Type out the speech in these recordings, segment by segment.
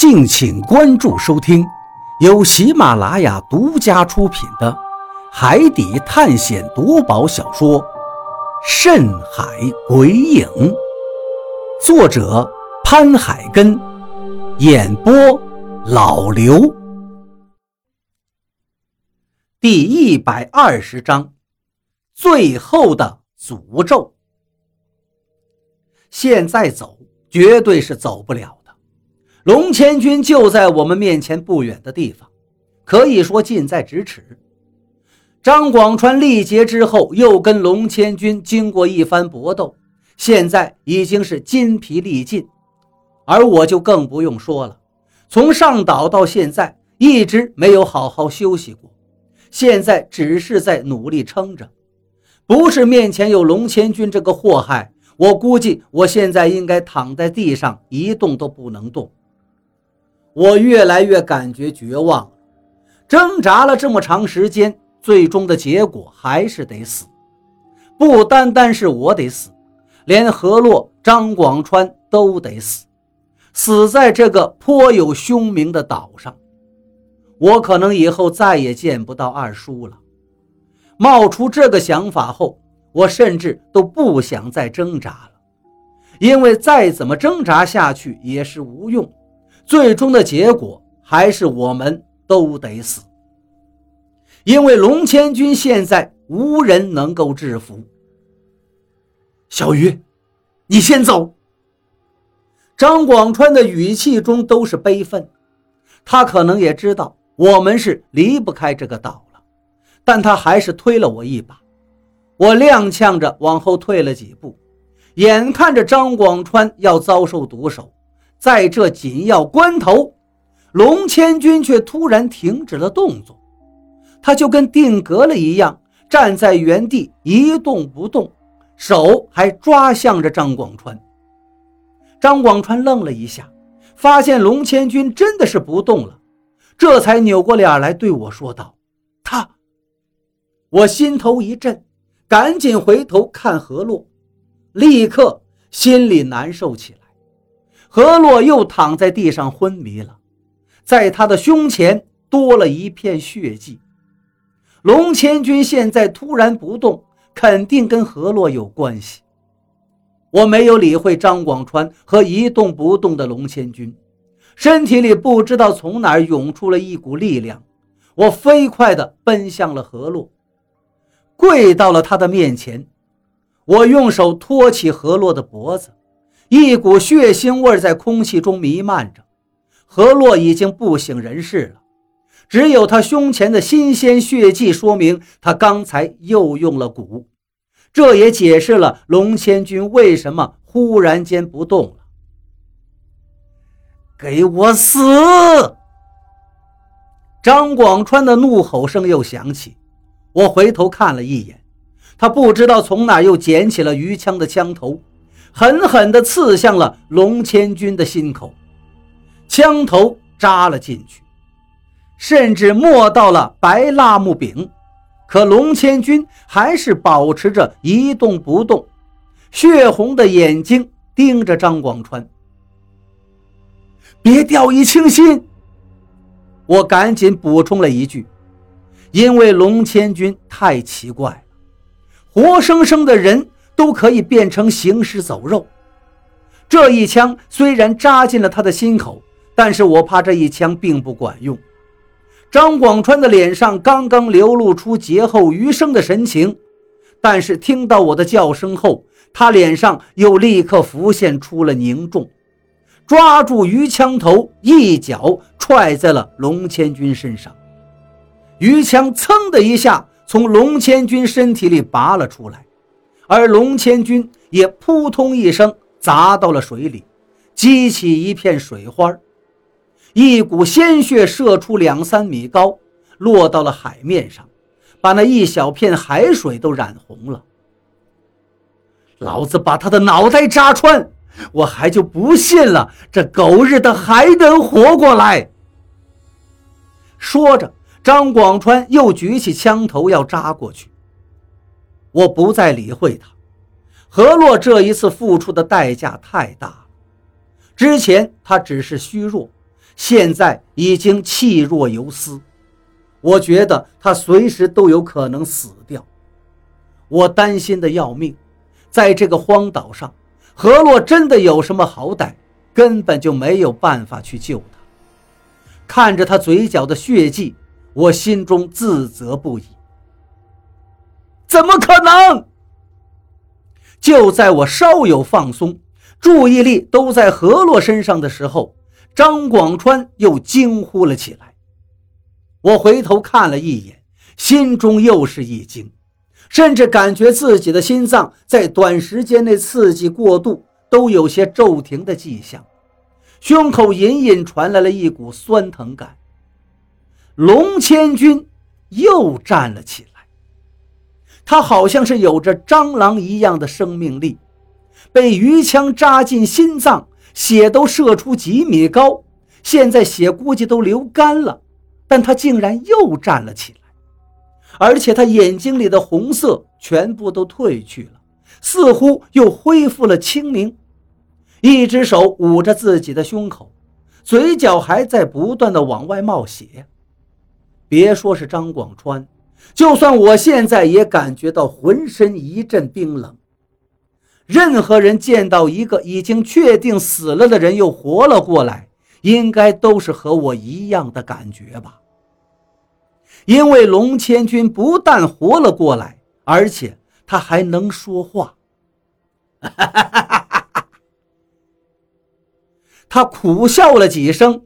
敬请关注收听，由喜马拉雅独家出品的《海底探险夺宝小说》《深海鬼影》，作者潘海根，演播老刘。第一百二十章，最后的诅咒。现在走，绝对是走不了。龙千军就在我们面前不远的地方，可以说近在咫尺。张广川力竭之后，又跟龙千军经过一番搏斗，现在已经是筋疲力尽。而我就更不用说了，从上岛到现在一直没有好好休息过，现在只是在努力撑着。不是面前有龙千军这个祸害，我估计我现在应该躺在地上一动都不能动。我越来越感觉绝望了，挣扎了这么长时间，最终的结果还是得死。不单单是我得死，连何洛、张广川都得死，死在这个颇有凶名的岛上。我可能以后再也见不到二叔了。冒出这个想法后，我甚至都不想再挣扎了，因为再怎么挣扎下去也是无用。最终的结果还是我们都得死，因为龙千军现在无人能够制服。小鱼，你先走。张广川的语气中都是悲愤，他可能也知道我们是离不开这个岛了，但他还是推了我一把。我踉跄着往后退了几步，眼看着张广川要遭受毒手。在这紧要关头，龙千军却突然停止了动作，他就跟定格了一样，站在原地一动不动，手还抓向着张广川。张广川愣了一下，发现龙千军真的是不动了，这才扭过脸来对我说道：“他。”我心头一震，赶紧回头看何洛，立刻心里难受起来。何洛又躺在地上昏迷了，在他的胸前多了一片血迹。龙千军现在突然不动，肯定跟何洛有关系。我没有理会张广川和一动不动的龙千军，身体里不知道从哪儿涌出了一股力量，我飞快地奔向了何洛，跪到了他的面前，我用手托起何洛的脖子。一股血腥味在空气中弥漫着，何洛已经不省人事了，只有他胸前的新鲜血迹说明他刚才又用了蛊，这也解释了龙千军为什么忽然间不动了。给我死！张广川的怒吼声又响起，我回头看了一眼，他不知道从哪又捡起了鱼枪的枪头。狠狠地刺向了龙千军的心口，枪头扎了进去，甚至没到了白蜡木柄，可龙千军还是保持着一动不动，血红的眼睛盯着张广川。别掉以轻心，我赶紧补充了一句，因为龙千军太奇怪了，活生生的人。都可以变成行尸走肉。这一枪虽然扎进了他的心口，但是我怕这一枪并不管用。张广川的脸上刚刚流露出劫后余生的神情，但是听到我的叫声后，他脸上又立刻浮现出了凝重，抓住鱼枪头，一脚踹在了龙千军身上。鱼枪噌的一下从龙千军身体里拔了出来。而龙千军也扑通一声砸到了水里，激起一片水花，一股鲜血射出两三米高，落到了海面上，把那一小片海水都染红了。老子把他的脑袋扎穿，我还就不信了，这狗日的还能活过来。说着，张广川又举起枪头要扎过去。我不再理会他，何洛这一次付出的代价太大了。之前他只是虚弱，现在已经气若游丝，我觉得他随时都有可能死掉。我担心的要命，在这个荒岛上，何洛真的有什么好歹，根本就没有办法去救他。看着他嘴角的血迹，我心中自责不已。怎么可能？就在我稍有放松，注意力都在何洛身上的时候，张广川又惊呼了起来。我回头看了一眼，心中又是一惊。甚至感觉自己的心脏在短时间内刺激过度，都有些骤停的迹象，胸口隐隐传来了一股酸疼感。龙千军又站了起来，他好像是有着蟑螂一样的生命力，被鱼枪扎进心脏，血都射出几米高，现在血估计都流干了，但他竟然又站了起来。而且他眼睛里的红色全部都褪去了，似乎又恢复了清明。一只手捂着自己的胸口，嘴角还在不断的往外冒血。别说是张广川，就算我现在也感觉到浑身一阵冰冷。任何人见到一个已经确定死了的人又活了过来，应该都是和我一样的感觉吧。因为龙千军不但活了过来，而且他还能说话。他苦笑了几声，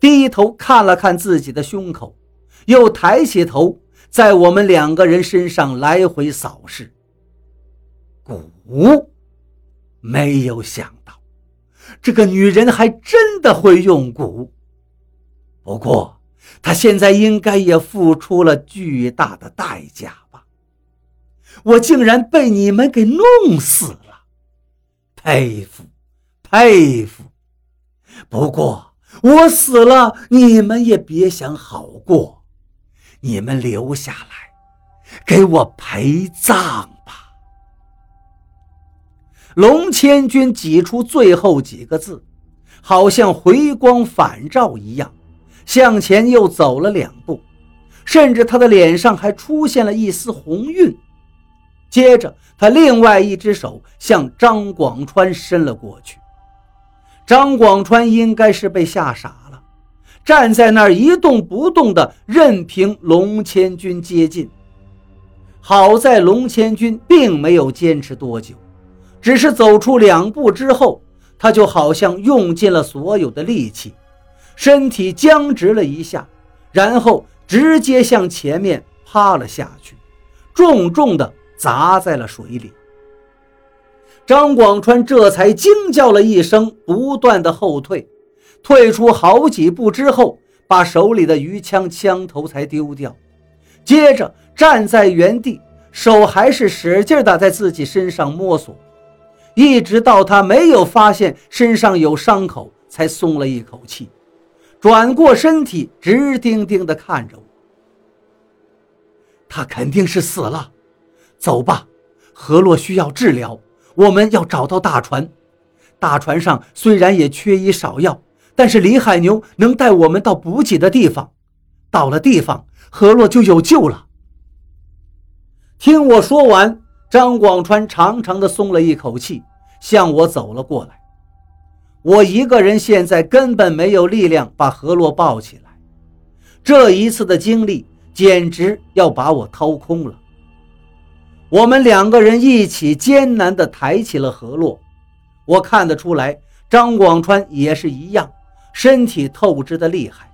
低头看了看自己的胸口，又抬起头，在我们两个人身上来回扫视。蛊，没有想到，这个女人还真的会用蛊。不过。她现在应该也付出了巨大的代价吧？我竟然被你们给弄死了，佩服，佩服！不过我死了，你们也别想好过，你们留下来，给我陪葬吧。龙千军挤出最后几个字，好像回光返照一样。向前又走了两步，甚至他的脸上还出现了一丝红晕。接着，他另外一只手向张广川伸了过去。张广川应该是被吓傻，站在那儿一动不动的，任凭龙千军接近。好在龙千军并没有坚持多久，只是走出两步之后，他就好像用尽了所有的力气。身体僵直了一下，然后直接向前面趴了下去，重重的砸在了水里。张广川这才惊叫了一声，不断的后退，退出好几步之后，把手里的鱼枪枪头才丢掉，接着站在原地，手还是使劲的在自己身上摸索，一直到他没有发现身上有伤口，才松了一口气。转过身体，直盯盯地看着我。他肯定是死了，走吧，河洛需要治疗，我们要找到大船。大船上虽然也缺医少药，但是李海牛能带我们到补给的地方。到了地方，何洛就有救了。听我说完，张广川长长的松了一口气，向我走了过来。我一个人现在根本没有力量把何洛抱起来，这一次的经历简直要把我掏空了。我们两个人一起艰难地抬起了何洛，我看得出来，张广川也是一样，身体透支的厉害，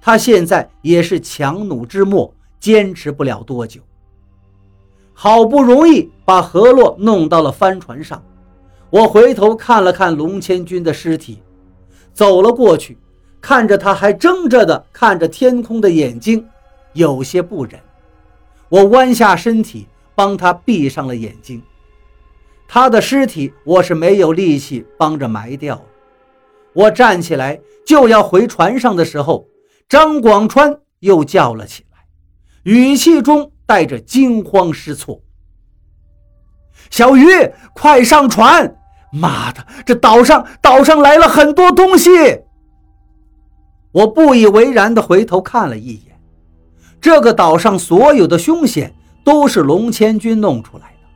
他现在也是强弩之末，坚持不了多久。好不容易把何洛弄到了帆船上。我回头看了看龙千军的尸体，走了过去，看着他还睁着的看着天空的眼睛，有些不忍。我弯下身体帮他闭上了眼睛。他的尸体我是没有力气帮着埋掉了。我站起来就要回船上的时候，张广川又叫了起来，语气中带着惊慌失措：“小鱼，快上船！”妈的，这岛上岛上来了很多东西！我不以为然地回头看了一眼，这个岛上所有的凶险都是龙千军弄出来的。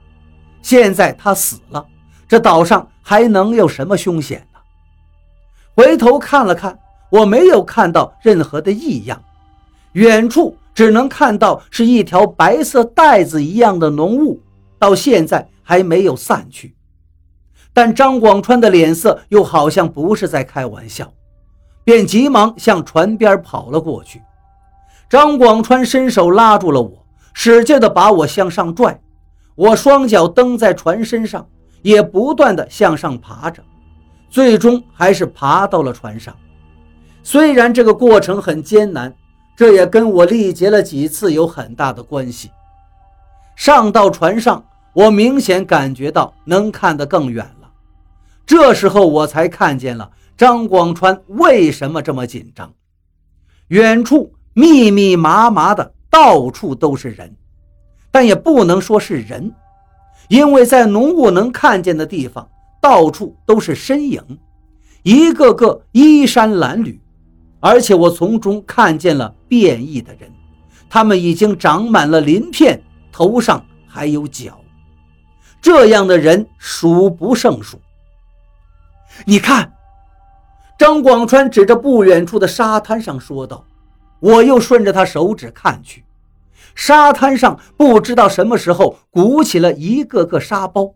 现在他死了，这岛上还能有什么凶险？回头看了看，我没有看到任何的异样，远处只能看到是一条白色带子一样的浓雾，到现在还没有散去。但张广川的脸色又好像不是在开玩笑。便急忙向船边跑了过去。张广川伸手拉住了我，使劲地把我向上拽。我双脚蹬在船身上，也不断地向上爬着，最终还是爬到了船上。虽然这个过程很艰难，这也跟我历劫了几次有很大的关系。上到船上，我明显感觉到能看得更远了。这时候我才看见了。张广川为什么这么紧张？远处密密麻麻的，到处都是人，但也不能说是人，因为在浓雾能看见的地方，到处都是身影，一个个衣衫褴褛，而且我从中看见了变异的人，他们已经长满了鳞片，头上还有角，这样的人数不胜数。你看。张广川指着不远处的沙滩上说道：“我又顺着他手指看去，沙滩上不知道什么时候鼓起了一个个沙包。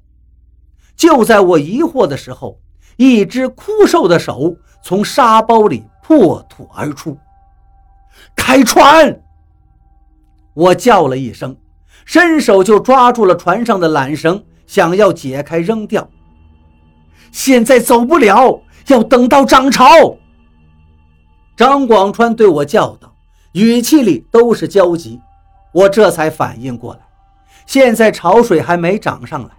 就在我疑惑的时候，一只枯瘦的手从沙包里破土而出。开船！我叫了一声，伸手就抓住了船上的缆绳，想要解开扔掉。现在走不了。”要等到涨潮，张广川对我叫道，语气里都是焦急。我这才反应过来，现在潮水还没涨上来，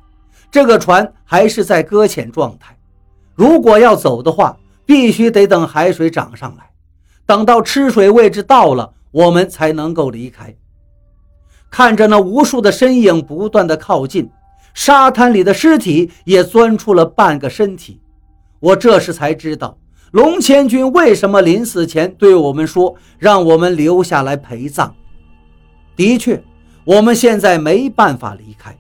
这个船还是在搁浅状态。如果要走的话，必须得等海水涨上来，等到吃水位置到了，我们才能够离开。看着那无数的身影不断的靠近，沙滩里的尸体也钻出了半个身体。我这时才知道，龙千军为什么临死前对我们说让我们留下来陪葬。的确，我们现在没办法离开。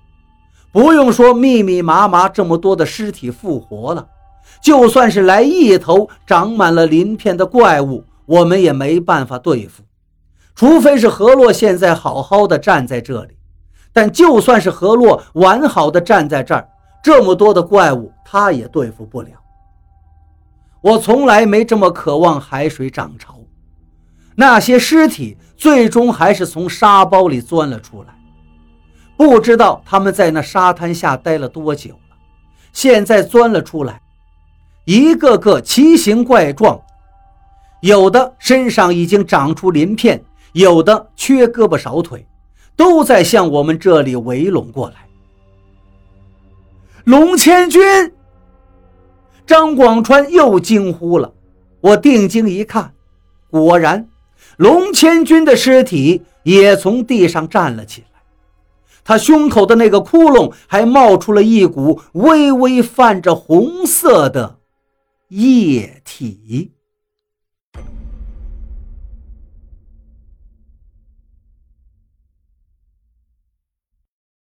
不用说，密密麻麻这么多的尸体复活了，就算是来一头长满了鳞片的怪物，我们也没办法对付。除非是何洛现在好好的站在这里，但就算是何洛完好的站在这儿，这么多的怪物他也对付不了。我从来没这么渴望海水涨潮，那些尸体最终还是从沙包里钻了出来，不知道他们在那沙滩下待了多久了。现在钻了出来，一个个奇形怪状，有的身上已经长出鳞片，有的缺胳膊少腿，都在向我们这里围拢过来。龙千军。张广川又惊呼了，我定睛一看，果然，龙千军的尸体也从地上站了起来，他胸口的那个窟窿还冒出了一股微微泛着红色的液体。